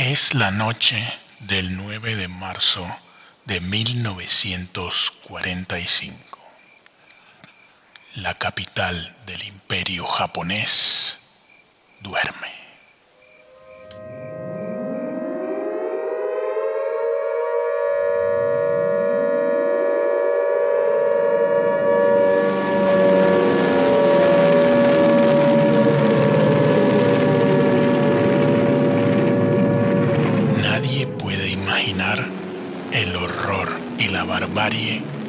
Es la noche del 9 de marzo de 1945. La capital del imperio japonés duerme.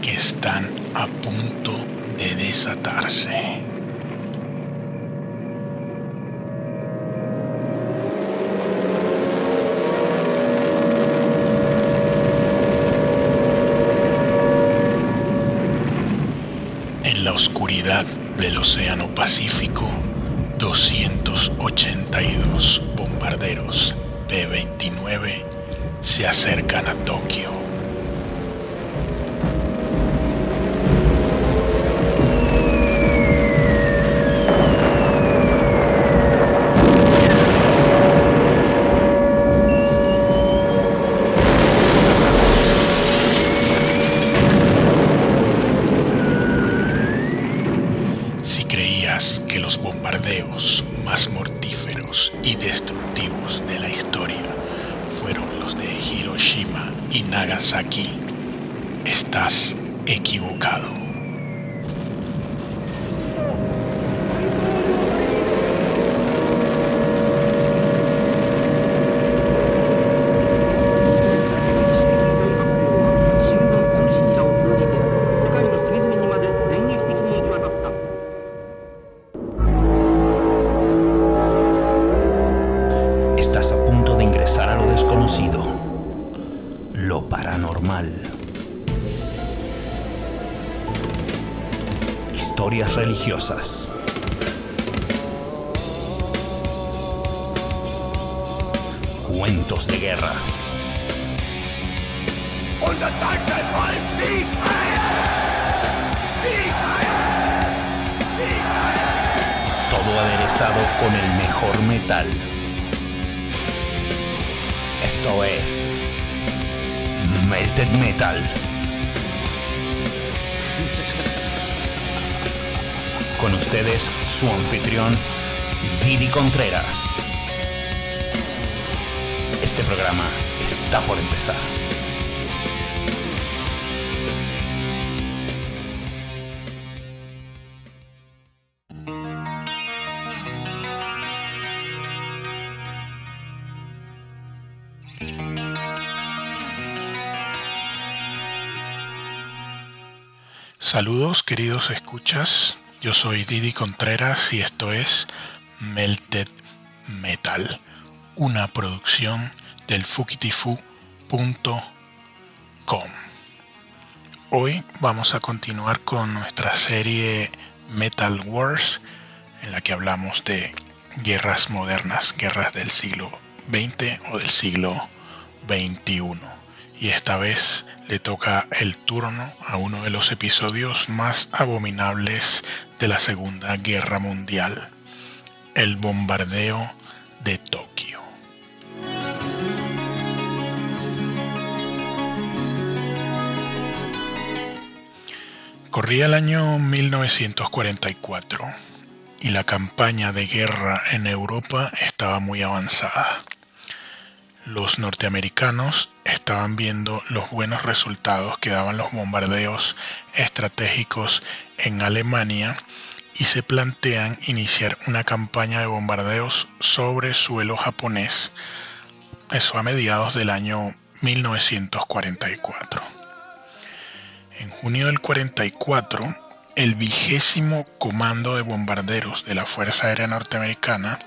Que están a punto de desatarse. En la oscuridad del Océano Pacífico, 282 bombarderos B-29 se acercan a Tokio. De guerra. Todo aderezado con el mejor metal. Esto es Melted Metal. Con ustedes, su anfitrión, Didi Contreras. Este programa está por empezar. Saludos queridos escuchas, yo soy Didi Contreras y esto es Melted Metal, una producción del fukitifu.com. Hoy vamos a continuar con nuestra serie Metal Wars, en la que hablamos de guerras modernas, guerras del siglo XX o del siglo XXI. Y esta vez le toca el turno a uno de los episodios más abominables de la Segunda Guerra Mundial, el bombardeo de Tokio. Corría el año 1944 y la campaña de guerra en Europa estaba muy avanzada los norteamericanos estaban viendo los buenos resultados que daban los bombardeos estratégicos en Alemania y se plantean iniciar una campaña de bombardeos sobre suelo japonés, eso a mediados del año 1944. En junio del 44, el vigésimo comando de bombarderos de la Fuerza Aérea Norteamericana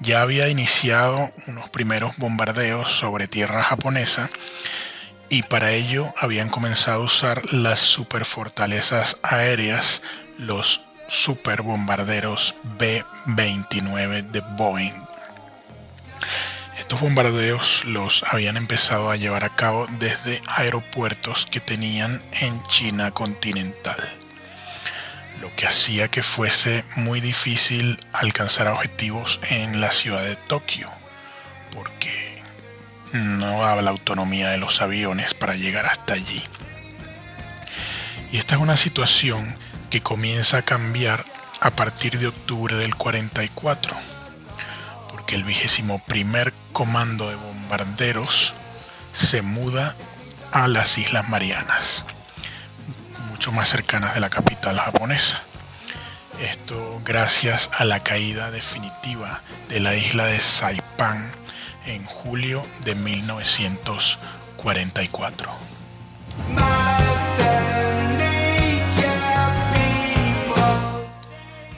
ya había iniciado unos primeros bombardeos sobre tierra japonesa y para ello habían comenzado a usar las superfortalezas aéreas, los superbombarderos B-29 de Boeing. Estos bombardeos los habían empezado a llevar a cabo desde aeropuertos que tenían en China continental lo que hacía que fuese muy difícil alcanzar objetivos en la ciudad de Tokio, porque no daba la autonomía de los aviones para llegar hasta allí. Y esta es una situación que comienza a cambiar a partir de octubre del 44, porque el vigésimo primer comando de bombarderos se muda a las Islas Marianas mucho más cercanas de la capital japonesa. Esto gracias a la caída definitiva de la isla de Saipan en julio de 1944.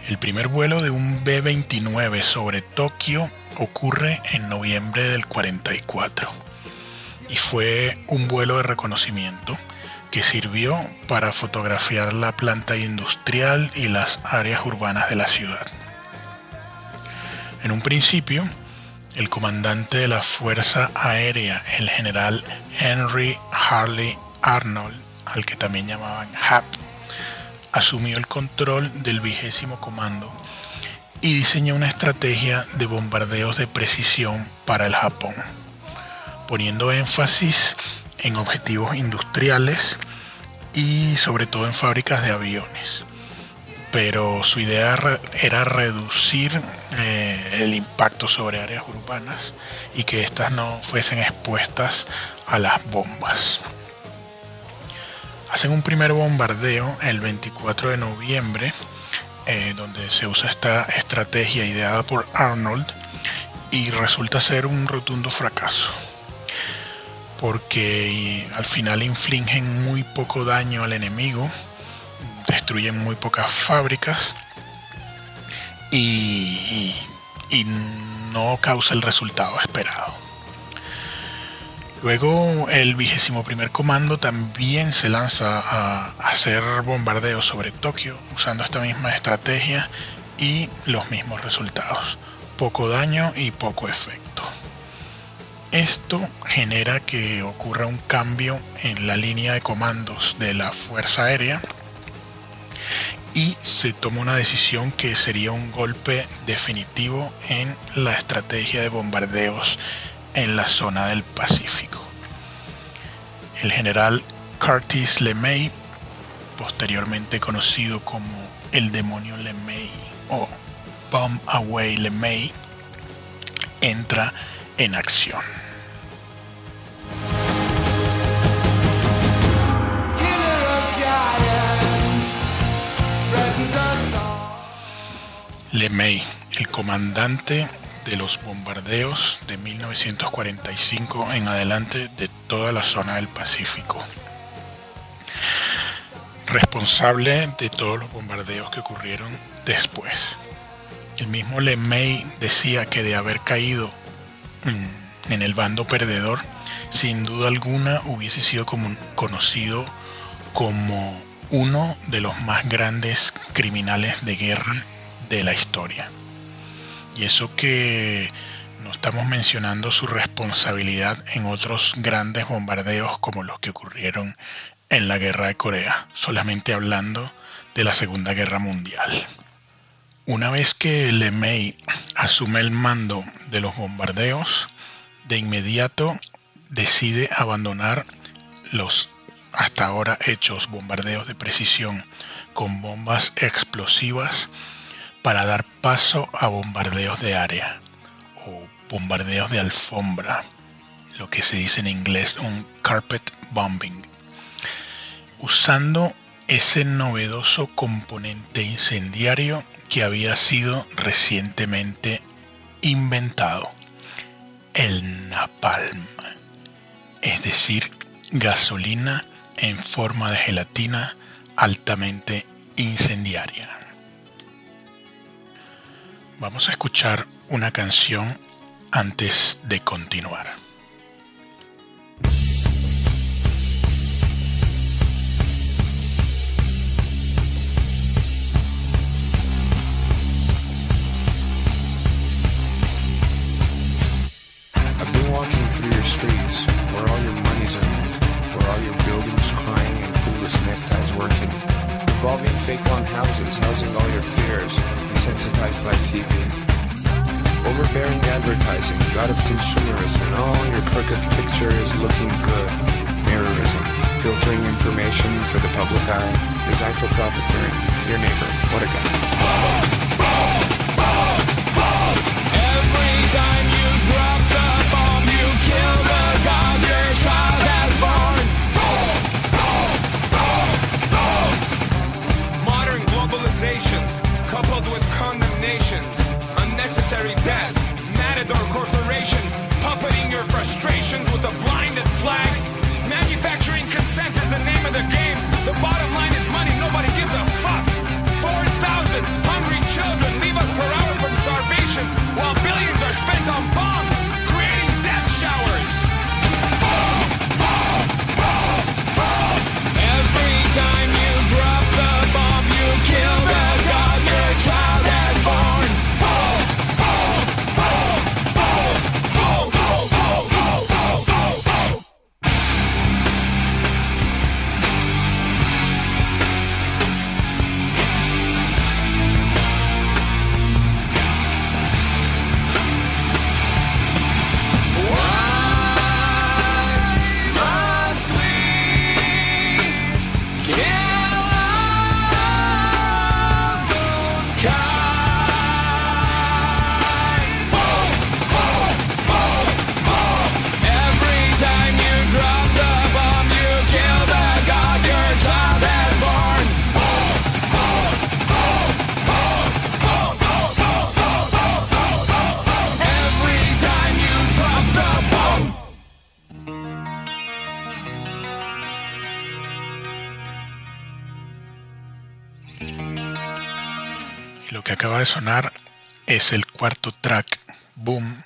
El primer vuelo de un B-29 sobre Tokio ocurre en noviembre del 44 y fue un vuelo de reconocimiento que sirvió para fotografiar la planta industrial y las áreas urbanas de la ciudad. En un principio, el comandante de la Fuerza Aérea, el general Henry Harley Arnold, al que también llamaban HAP, asumió el control del vigésimo comando y diseñó una estrategia de bombardeos de precisión para el Japón, poniendo énfasis en objetivos industriales y sobre todo en fábricas de aviones. Pero su idea era reducir eh, el impacto sobre áreas urbanas y que éstas no fuesen expuestas a las bombas. Hacen un primer bombardeo el 24 de noviembre, eh, donde se usa esta estrategia ideada por Arnold y resulta ser un rotundo fracaso porque al final infligen muy poco daño al enemigo, destruyen muy pocas fábricas y, no causa el resultado esperado. Luego el vigésimo primer comando también se lanza a hacer bombardeos sobre Tokio usando esta misma estrategia y los mismos resultados. Poco daño y poco efecto. Esto genera que ocurra un cambio en la línea de comandos de la Fuerza Aérea y se toma una decisión que sería un golpe definitivo en la estrategia de bombardeos en la zona del Pacífico. El general Curtis LeMay, posteriormente conocido como el demonio LeMay o Bomb Away LeMay, entra en acción. LeMay, el comandante de los bombardeos de 1945 en adelante de toda la zona del Pacífico. Responsable de todos los bombardeos que ocurrieron después. El mismo LeMay decía que de haber caído en el bando perdedor, sin duda alguna hubiese sido como, conocido como uno de los más grandes criminales de guerra de la historia. Y eso que no estamos mencionando su responsabilidad en otros grandes bombardeos como los que ocurrieron en la guerra de Corea, solamente hablando de la Segunda Guerra Mundial. Una vez que LeMay asume el mando de los bombardeos, de inmediato decide abandonar los hasta ahora hechos bombardeos de precisión con bombas explosivas para dar paso a bombardeos de área o bombardeos de alfombra, lo que se dice en inglés un carpet bombing, usando ese novedoso componente incendiario que había sido recientemente inventado el napalm, es decir, gasolina en forma de gelatina altamente incendiaria. Vamos a escuchar una canción antes de continuar. Lo que acaba de sonar es el cuarto track, Boom,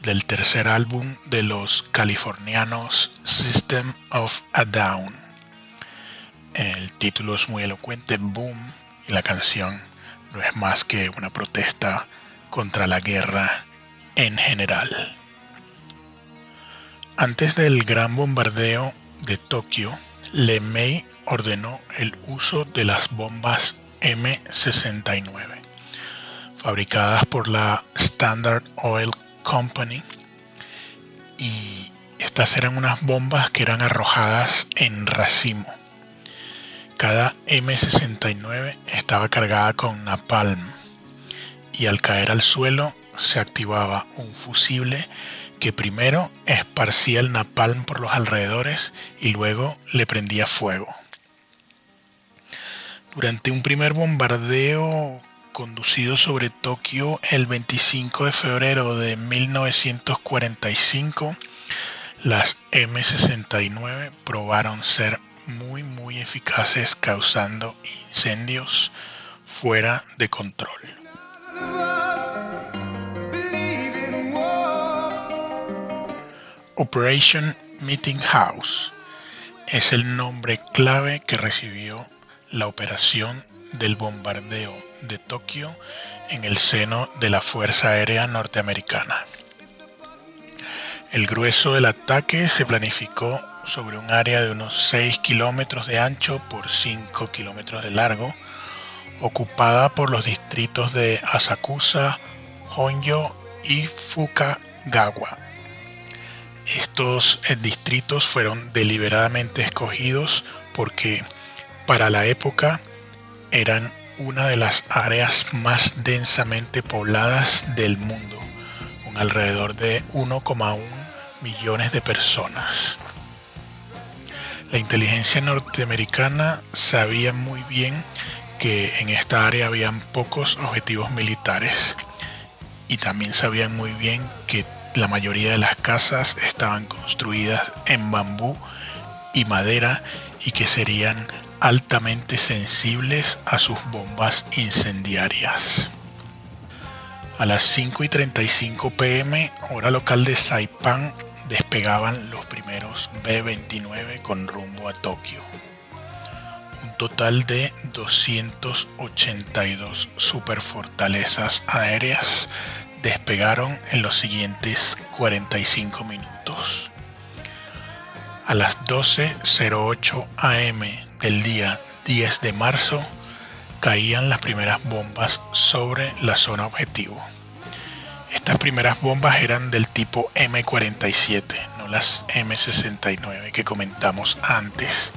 del tercer álbum de los californianos System of a Down. El título es muy elocuente, Boom, y la canción no es más que una protesta contra la guerra en general. Antes del gran bombardeo de Tokio, LeMay ordenó el uso de las bombas M69, fabricadas por la Standard Oil Company, y estas eran unas bombas que eran arrojadas en racimo. Cada M69 estaba cargada con napalm y al caer al suelo se activaba un fusible que primero esparcía el napalm por los alrededores y luego le prendía fuego. Durante un primer bombardeo conducido sobre Tokio el 25 de febrero de 1945, las M69 probaron ser muy muy eficaces causando incendios fuera de control. Operation Meeting House es el nombre clave que recibió la operación del bombardeo de Tokio en el seno de la Fuerza Aérea Norteamericana. El grueso del ataque se planificó sobre un área de unos 6 kilómetros de ancho por 5 kilómetros de largo, ocupada por los distritos de Asakusa, Honjo y Fukagawa. Estos eh, distritos fueron deliberadamente escogidos porque para la época eran una de las áreas más densamente pobladas del mundo, con alrededor de 1,1 millones de personas. La inteligencia norteamericana sabía muy bien que en esta área habían pocos objetivos militares y también sabían muy bien que la mayoría de las casas estaban construidas en bambú y madera y que serían altamente sensibles a sus bombas incendiarias. A las 5 y 35 pm, hora local de Saipan, despegaban los primeros B-29 con rumbo a Tokio. Un total de 282 superfortalezas aéreas despegaron en los siguientes 45 minutos. A las 12.08 am del día 10 de marzo caían las primeras bombas sobre la zona objetivo. Estas primeras bombas eran del tipo M47, no las M69 que comentamos antes.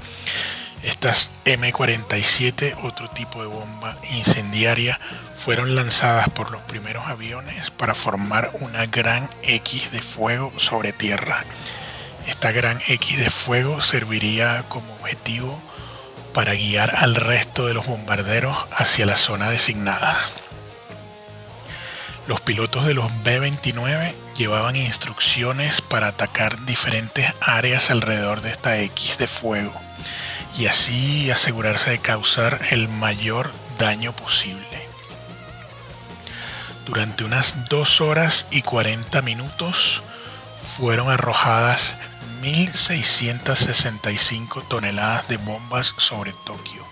Estas M47, otro tipo de bomba incendiaria, fueron lanzadas por los primeros aviones para formar una gran X de fuego sobre tierra. Esta gran X de fuego serviría como objetivo para guiar al resto de los bombarderos hacia la zona designada. Los pilotos de los B-29 llevaban instrucciones para atacar diferentes áreas alrededor de esta X de fuego y así asegurarse de causar el mayor daño posible. Durante unas 2 horas y 40 minutos fueron arrojadas 1.665 toneladas de bombas sobre Tokio,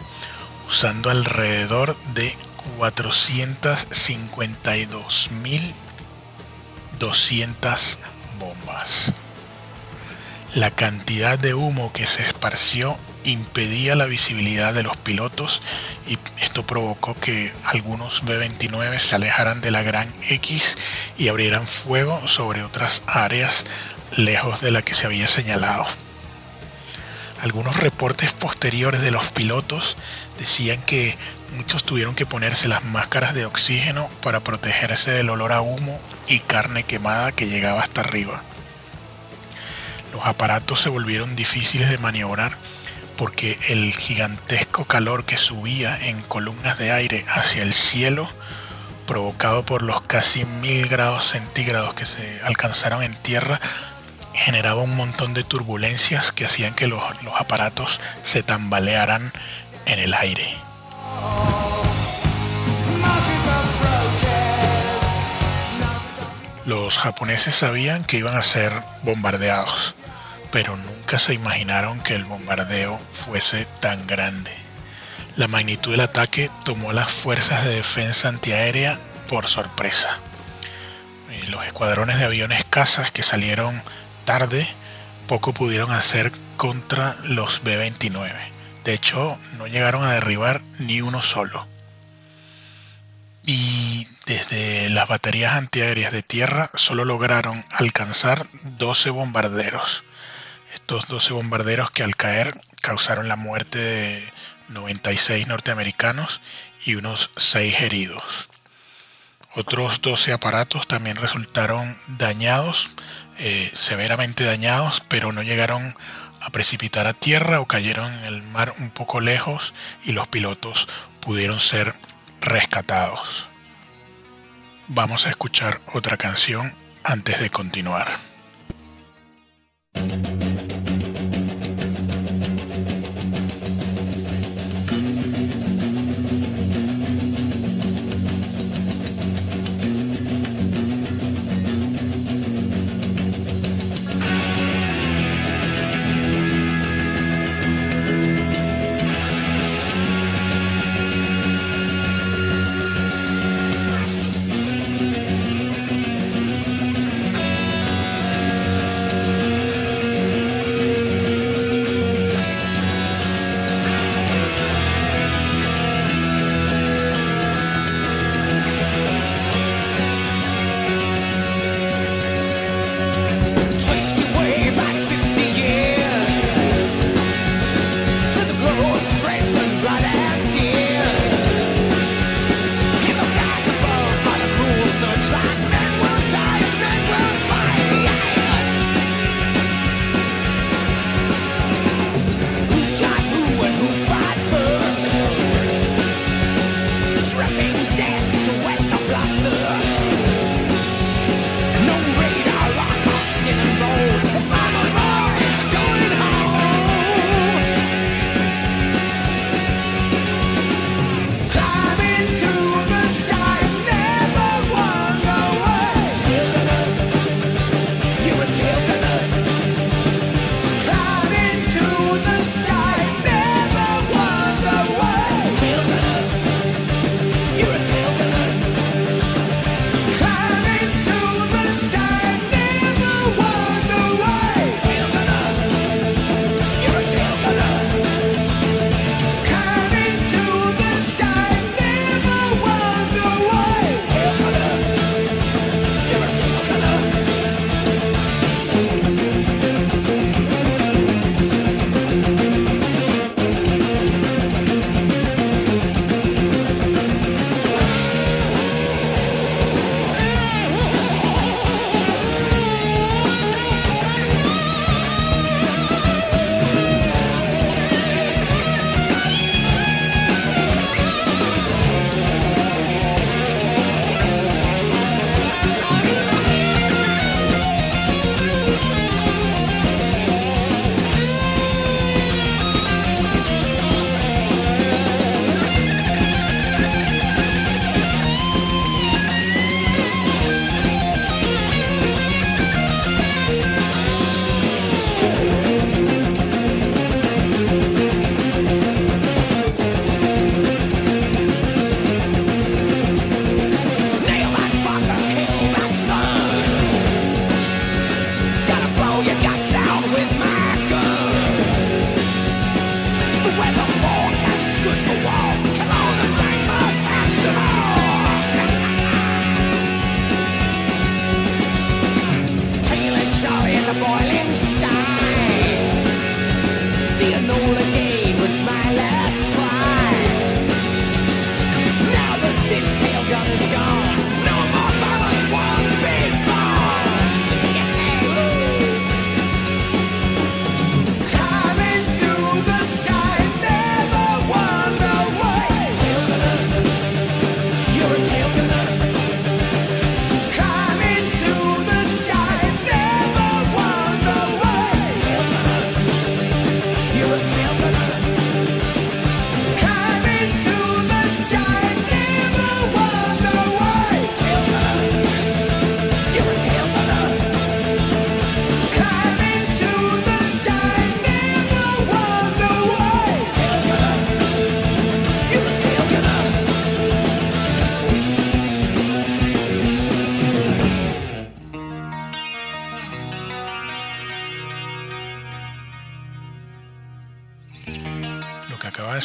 usando alrededor de 452.200 bombas. La cantidad de humo que se esparció impedía la visibilidad de los pilotos y esto provocó que algunos B-29 se alejaran de la gran X y abrieran fuego sobre otras áreas lejos de la que se había señalado. Algunos reportes posteriores de los pilotos decían que muchos tuvieron que ponerse las máscaras de oxígeno para protegerse del olor a humo y carne quemada que llegaba hasta arriba. Los aparatos se volvieron difíciles de maniobrar porque el gigantesco calor que subía en columnas de aire hacia el cielo, provocado por los casi mil grados centígrados que se alcanzaron en tierra, generaba un montón de turbulencias que hacían que los, los aparatos se tambalearan en el aire. Los japoneses sabían que iban a ser bombardeados, pero nunca se imaginaron que el bombardeo fuese tan grande. La magnitud del ataque tomó las fuerzas de defensa antiaérea por sorpresa. Los escuadrones de aviones cazas que salieron tarde poco pudieron hacer contra los B-29. De hecho, no llegaron a derribar ni uno solo y desde las baterías antiaéreas de tierra solo lograron alcanzar 12 bombarderos. Estos 12 bombarderos que al caer causaron la muerte de 96 norteamericanos y unos 6 heridos. Otros 12 aparatos también resultaron dañados, eh, severamente dañados, pero no llegaron a precipitar a tierra o cayeron en el mar un poco lejos y los pilotos pudieron ser rescatados. Vamos a escuchar otra canción antes de continuar.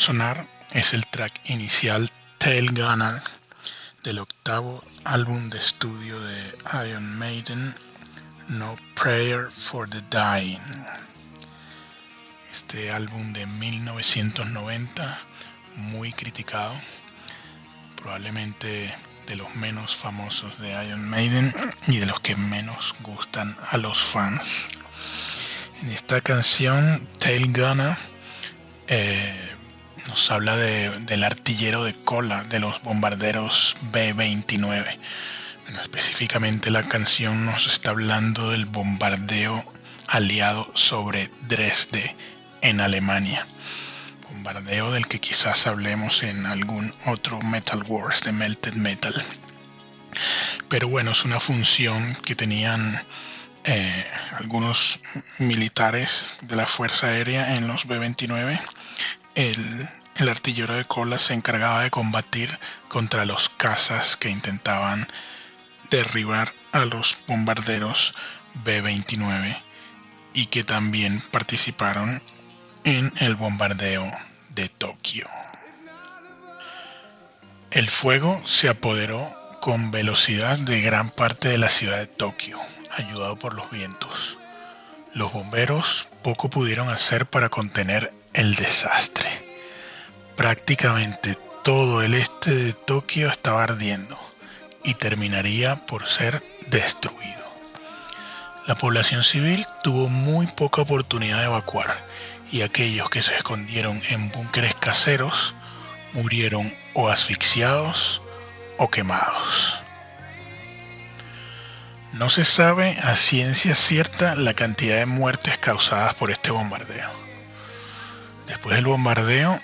Sonar es el track inicial Tail Gunner del octavo álbum de estudio de Iron Maiden, No Prayer for the Dying. Este álbum de 1990, muy criticado, probablemente de los menos famosos de Iron Maiden y de los que menos gustan a los fans. En esta canción, Tail Gunner, eh, nos habla del artillero de cola de los bombarderos B-29. específicamente la canción nos está hablando del bombardeo aliado sobre Dresde en Alemania. Bombardeo del que quizás hablemos en algún otro Metal Wars de Melted Metal. Pero bueno, es una función que tenían eh, algunos militares de la Fuerza Aérea en los B-29 el, artillero de cola se encargaba de combatir contra los cazas que intentaban derribar a los bombarderos B-29 y que también participaron en el bombardeo de Tokio. El fuego se apoderó con velocidad de gran parte de la ciudad de Tokio, ayudado por los vientos. Los bomberos poco pudieron hacer para contener el desastre. Prácticamente todo el este de Tokio estaba ardiendo y terminaría por ser destruido. La población civil tuvo muy poca oportunidad de evacuar y aquellos que se escondieron en búnkeres caseros murieron o asfixiados o quemados. No se sabe a ciencia cierta la cantidad de muertes causadas por este bombardeo. Después del bombardeo,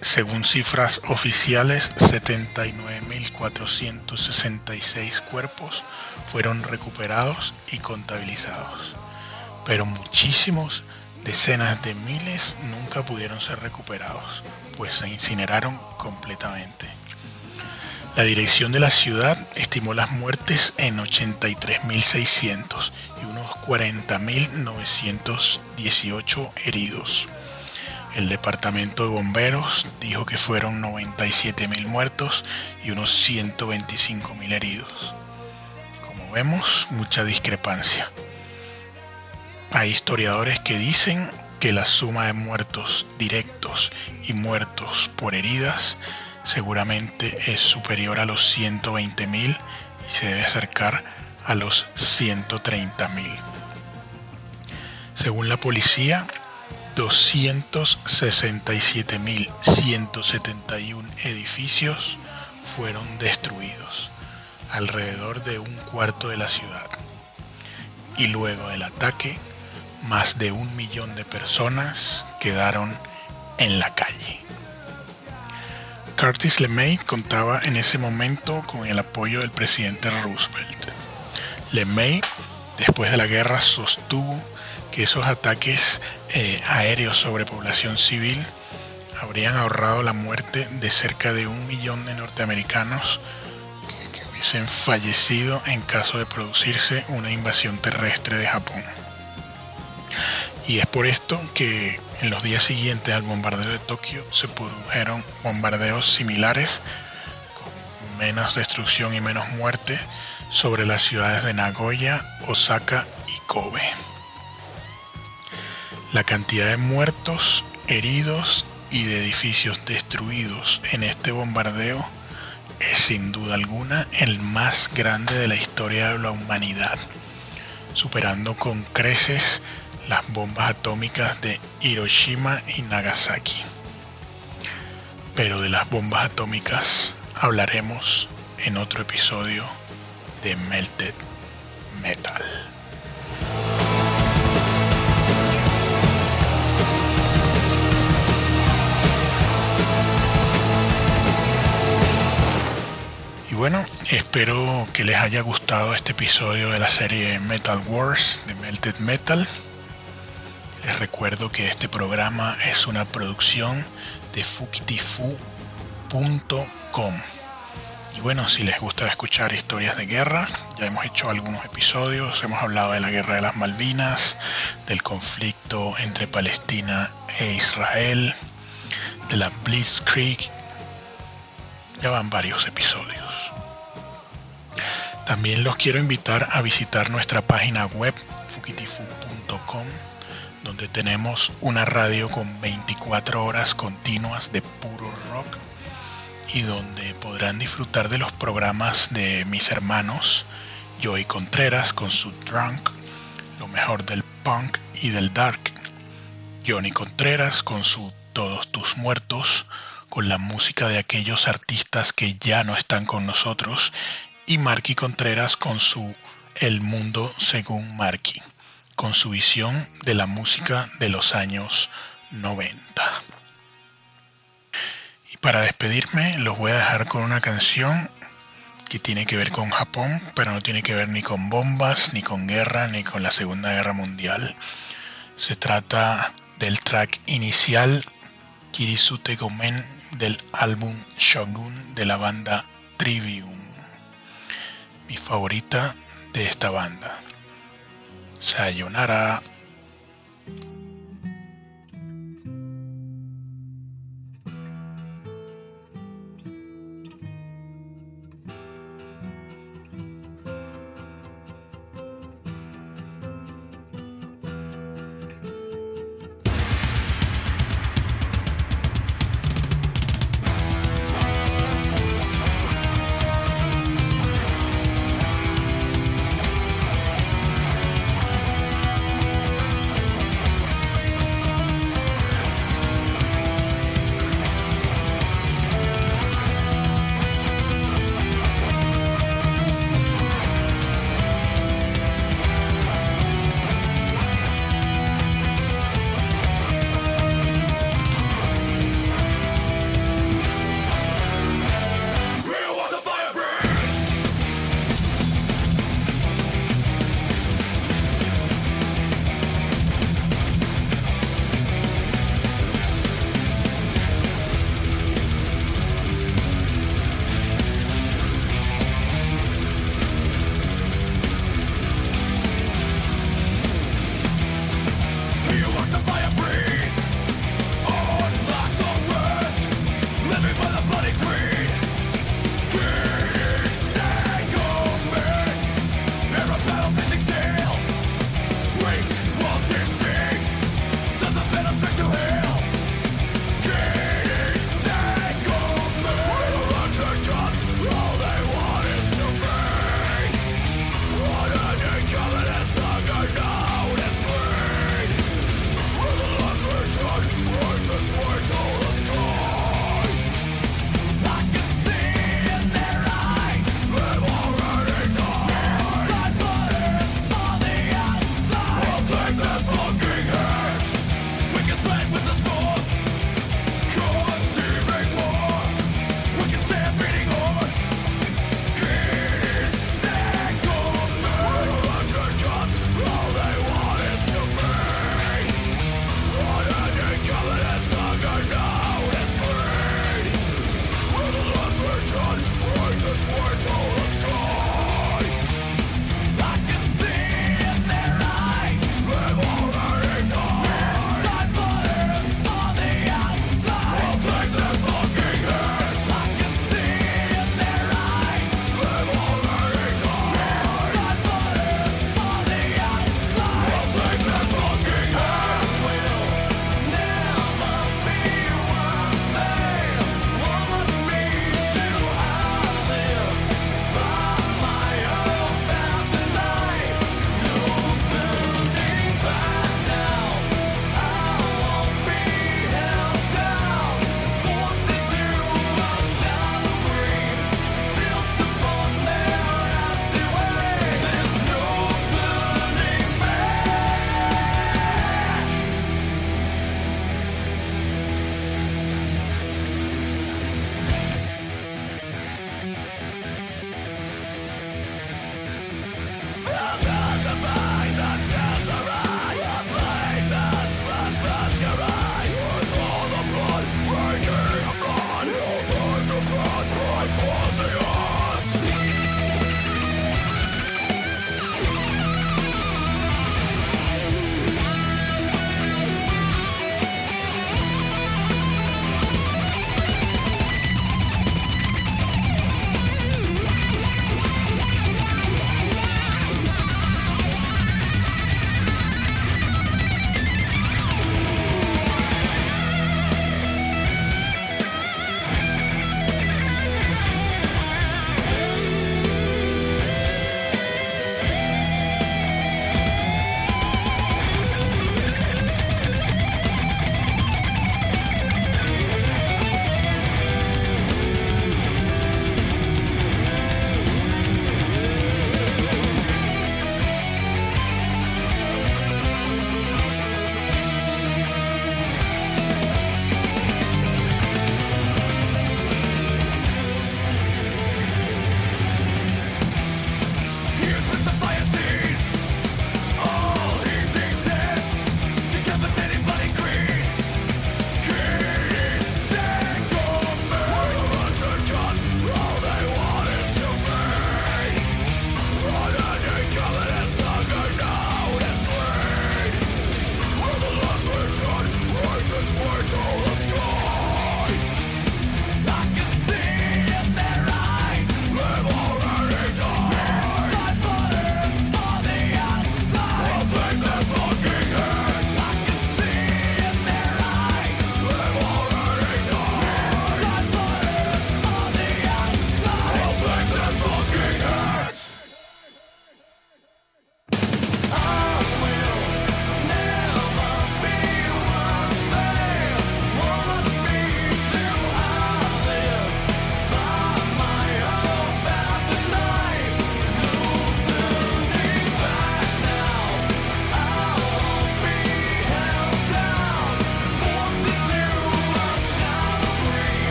según cifras oficiales, 79.466 cuerpos fueron recuperados y contabilizados, pero muchísimos, decenas de miles, nunca pudieron ser recuperados, pues se incineraron completamente. La dirección de la ciudad estimó las muertes en 83.600 y unos 40.918 heridos. El departamento de bomberos dijo que fueron 97.000 muertos y unos 125.000 heridos. Como vemos, mucha discrepancia. Hay historiadores que dicen que la suma de muertos directos y muertos por heridas seguramente es superior a los 120.000 y se debe acercar a los 130.000. Según la policía, 267.171 edificios fueron destruidos, alrededor de un cuarto de la ciudad. Y luego del ataque, más de un millón de personas quedaron en la calle. Curtis LeMay contaba en ese momento con el apoyo del presidente Roosevelt. LeMay, después de la guerra, sostuvo que esos ataques eh, aéreos sobre población civil habrían ahorrado la muerte de cerca de un millón de norteamericanos que, que hubiesen fallecido en caso de producirse una invasión terrestre de Japón. Y es por esto que en los días siguientes al bombardeo de Tokio se produjeron bombardeos similares con menos destrucción y menos muerte sobre las ciudades de Nagoya, Osaka y Kobe. La cantidad de muertos, heridos y de edificios destruidos en este bombardeo es sin duda alguna el más grande de la historia de la humanidad, superando con creces las bombas atómicas de Hiroshima y Nagasaki. Pero de las bombas atómicas hablaremos en otro episodio de Melted Metal. Bueno, espero que les haya gustado este episodio de la serie Metal Wars de Melted Metal. Les recuerdo que este programa es una producción de fukitifu.com. Y bueno, si les gusta escuchar historias de guerra, ya hemos hecho algunos episodios, hemos hablado de la guerra de las Malvinas, del conflicto entre Palestina e Israel, de la Blitzkrieg. Ya van varios episodios. También los quiero invitar a visitar nuestra página web fukitifu.com donde tenemos una radio con 24 horas continuas de puro rock y donde podrán disfrutar de los programas de mis hermanos Joey Contreras con su Drunk, lo mejor del punk y del dark, Johnny Contreras con su Todos tus muertos, con la música de aquellos artistas que ya no están con nosotros, y Marky Contreras con su El mundo según Marky con su visión de la música de los años 90. Y para despedirme los voy a dejar con una canción que tiene que ver con Japón, pero no tiene que ver ni con bombas, ni con guerra, ni con la Segunda Guerra Mundial. Se trata del track inicial Kirisute Gomen del álbum Shogun de la banda Trivium, mi favorita de esta banda. Sayonara.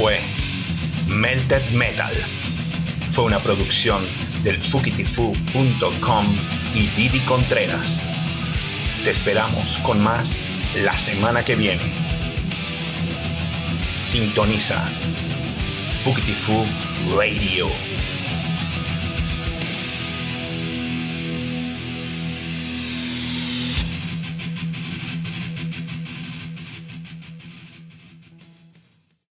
Fue Melted Metal. Fue una producción del fukitifu.com y Didi Contreras. Te esperamos con más la semana que viene. Sintoniza Fukitifu Radio.